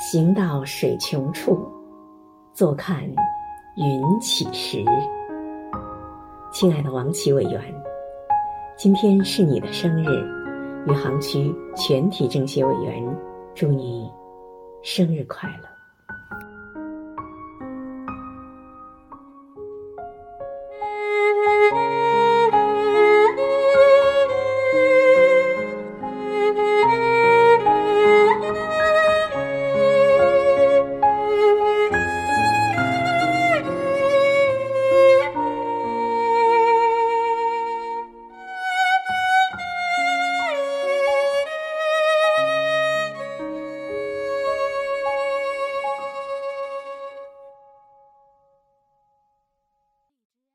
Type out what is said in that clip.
行到水穷处，坐看云起时。亲爱的王琦委员，今天是你的生日，余杭区全体政协委员，祝你生日快乐。